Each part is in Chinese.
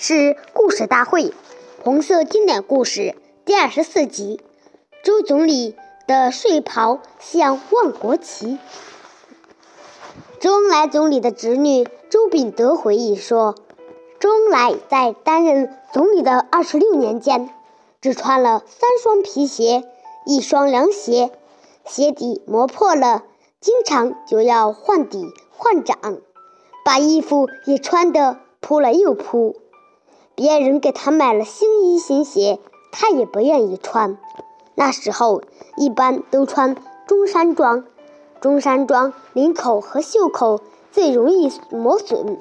是《故事大会》红色经典故事第二十四集：周总理的睡袍像万国旗。周恩来总理的侄女周秉德回忆说：“周恩来在担任总理的二十六年间，只穿了三双皮鞋，一双凉鞋，鞋底磨破了，经常就要换底换掌。”把衣服也穿得铺了又铺，别人给他买了新衣新鞋，他也不愿意穿。那时候一般都穿中山装，中山装领口和袖口最容易磨损，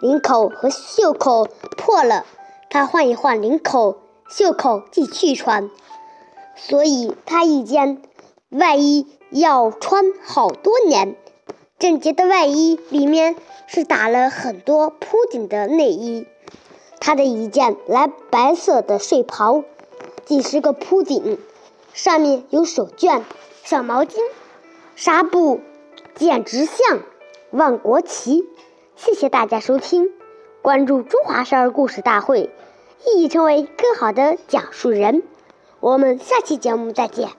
领口和袖口破了，他换一换领口、袖口继续穿。所以他一件外衣要穿好多年。整洁的外衣里面是打了很多铺顶的内衣，他的一件蓝白色的睡袍，几十个铺顶，上面有手绢、小毛巾、纱布，简直像万国旗。谢谢大家收听，关注中华少儿故事大会，一起成为更好的讲述人。我们下期节目再见。